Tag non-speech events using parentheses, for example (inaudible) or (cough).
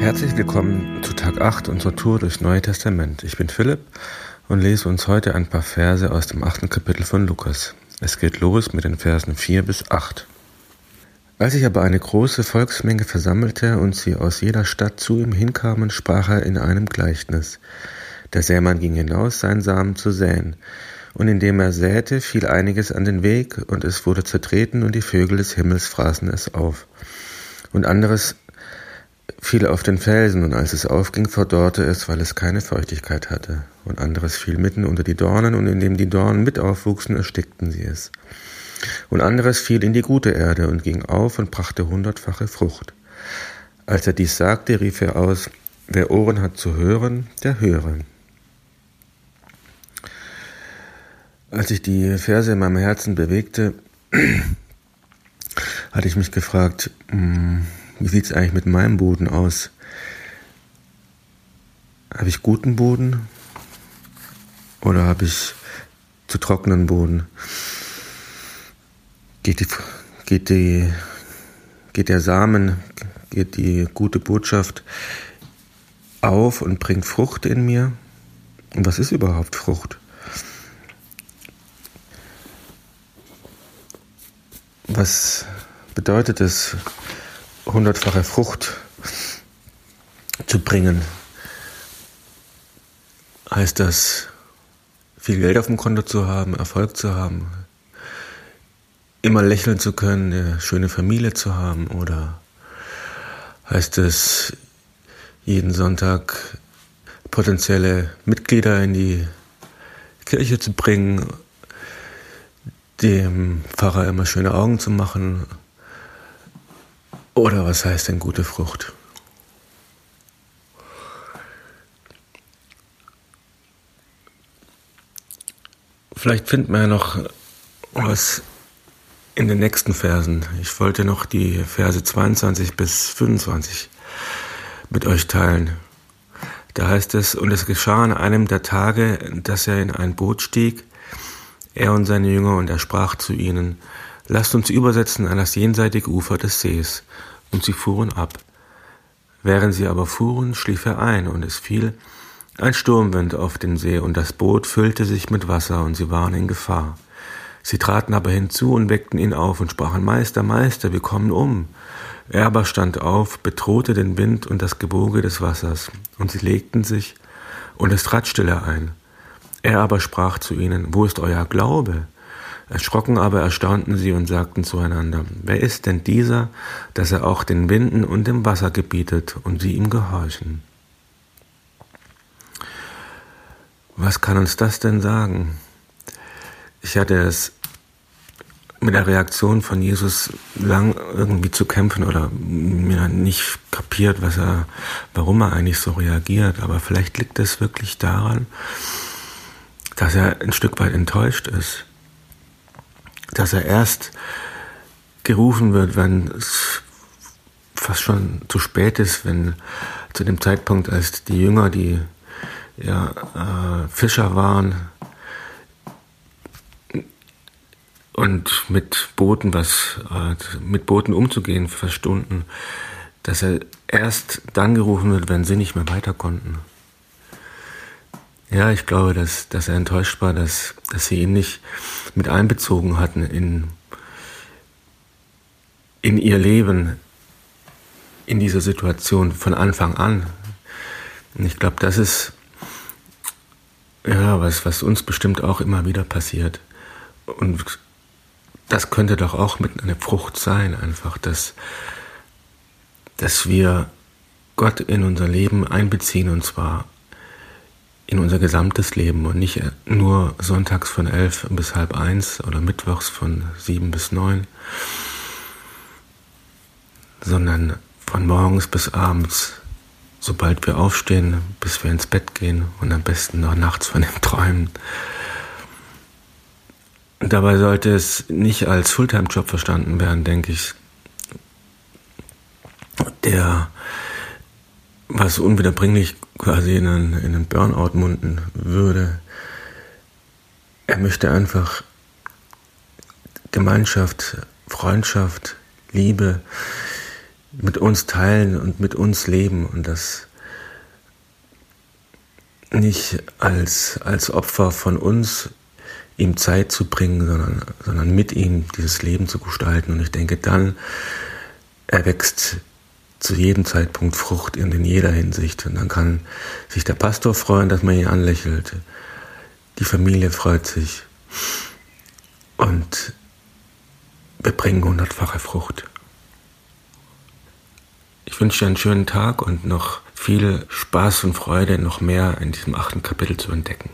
Herzlich willkommen zu Tag 8 unserer Tour durchs Neue Testament. Ich bin Philipp und lese uns heute ein paar Verse aus dem achten Kapitel von Lukas. Es geht los mit den Versen 4 bis 8. Als sich aber eine große Volksmenge versammelte und sie aus jeder Stadt zu ihm hinkamen, sprach er in einem Gleichnis. Der Sämann ging hinaus, seinen Samen zu säen. Und indem er säte, fiel einiges an den Weg, und es wurde zertreten, und die Vögel des Himmels fraßen es auf. Und anderes fiel auf den Felsen, und als es aufging, verdorrte es, weil es keine Feuchtigkeit hatte. Und anderes fiel mitten unter die Dornen, und indem die Dornen mit aufwuchsen, erstickten sie es. Und anderes fiel in die gute Erde und ging auf und brachte hundertfache Frucht. Als er dies sagte, rief er aus, wer Ohren hat zu hören, der höre. Als ich die Verse in meinem Herzen bewegte, (clears throat) hatte ich mich gefragt, hm, wie sieht es eigentlich mit meinem Boden aus? Habe ich guten Boden oder habe ich zu trockenen Boden? Geht, die, geht, die, geht der Samen, geht die gute Botschaft auf und bringt Frucht in mir? Und was ist überhaupt Frucht? Was bedeutet es, hundertfache Frucht zu bringen? Heißt das, viel Geld auf dem Konto zu haben, Erfolg zu haben, immer lächeln zu können, eine schöne Familie zu haben? Oder heißt es, jeden Sonntag potenzielle Mitglieder in die Kirche zu bringen dem Pfarrer immer schöne Augen zu machen? Oder was heißt denn gute Frucht? Vielleicht finden wir ja noch was in den nächsten Versen. Ich wollte noch die Verse 22 bis 25 mit euch teilen. Da heißt es, und es geschah an einem der Tage, dass er in ein Boot stieg, er und seine Jünger, und er sprach zu ihnen, Lasst uns übersetzen an das jenseitige Ufer des Sees. Und sie fuhren ab. Während sie aber fuhren, schlief er ein, und es fiel ein Sturmwind auf den See, und das Boot füllte sich mit Wasser, und sie waren in Gefahr. Sie traten aber hinzu und weckten ihn auf und sprachen, Meister, Meister, wir kommen um. Er aber stand auf, bedrohte den Wind und das Gewoge des Wassers, und sie legten sich, und es trat Stille ein. Er aber sprach zu ihnen, wo ist euer Glaube? Erschrocken aber erstaunten sie und sagten zueinander, wer ist denn dieser, dass er auch den Winden und dem Wasser gebietet und sie ihm gehorchen? Was kann uns das denn sagen? Ich hatte es mit der Reaktion von Jesus lang irgendwie zu kämpfen oder mir nicht kapiert, was er, warum er eigentlich so reagiert. Aber vielleicht liegt es wirklich daran, dass er ein Stück weit enttäuscht ist, dass er erst gerufen wird, wenn es fast schon zu spät ist, wenn zu dem Zeitpunkt, als die Jünger, die ja, äh, Fischer waren und mit Booten was äh, mit Booten umzugehen verstunden, dass er erst dann gerufen wird, wenn sie nicht mehr weiter konnten. Ja, ich glaube, dass, dass er enttäuscht war, dass, dass sie ihn nicht mit einbezogen hatten in, in ihr Leben, in dieser Situation von Anfang an. Und ich glaube, das ist ja was, was uns bestimmt auch immer wieder passiert. Und das könnte doch auch mit einer Frucht sein, einfach, dass, dass wir Gott in unser Leben einbeziehen und zwar in unser gesamtes Leben und nicht nur sonntags von elf bis halb eins oder mittwochs von sieben bis neun, sondern von morgens bis abends, sobald wir aufstehen, bis wir ins Bett gehen und am besten noch nachts von dem Träumen. Dabei sollte es nicht als Fulltime-Job verstanden werden, denke ich, der was unwiederbringlich quasi in einen, in einen Burnout munden würde. Er möchte einfach Gemeinschaft, Freundschaft, Liebe, mit uns teilen und mit uns leben und das nicht als, als Opfer von uns ihm Zeit zu bringen, sondern, sondern mit ihm dieses Leben zu gestalten. Und ich denke, dann erwächst zu jedem Zeitpunkt Frucht in jeder Hinsicht. Und dann kann sich der Pastor freuen, dass man ihn anlächelt. Die Familie freut sich. Und wir bringen hundertfache Frucht. Ich wünsche dir einen schönen Tag und noch viel Spaß und Freude, noch mehr in diesem achten Kapitel zu entdecken.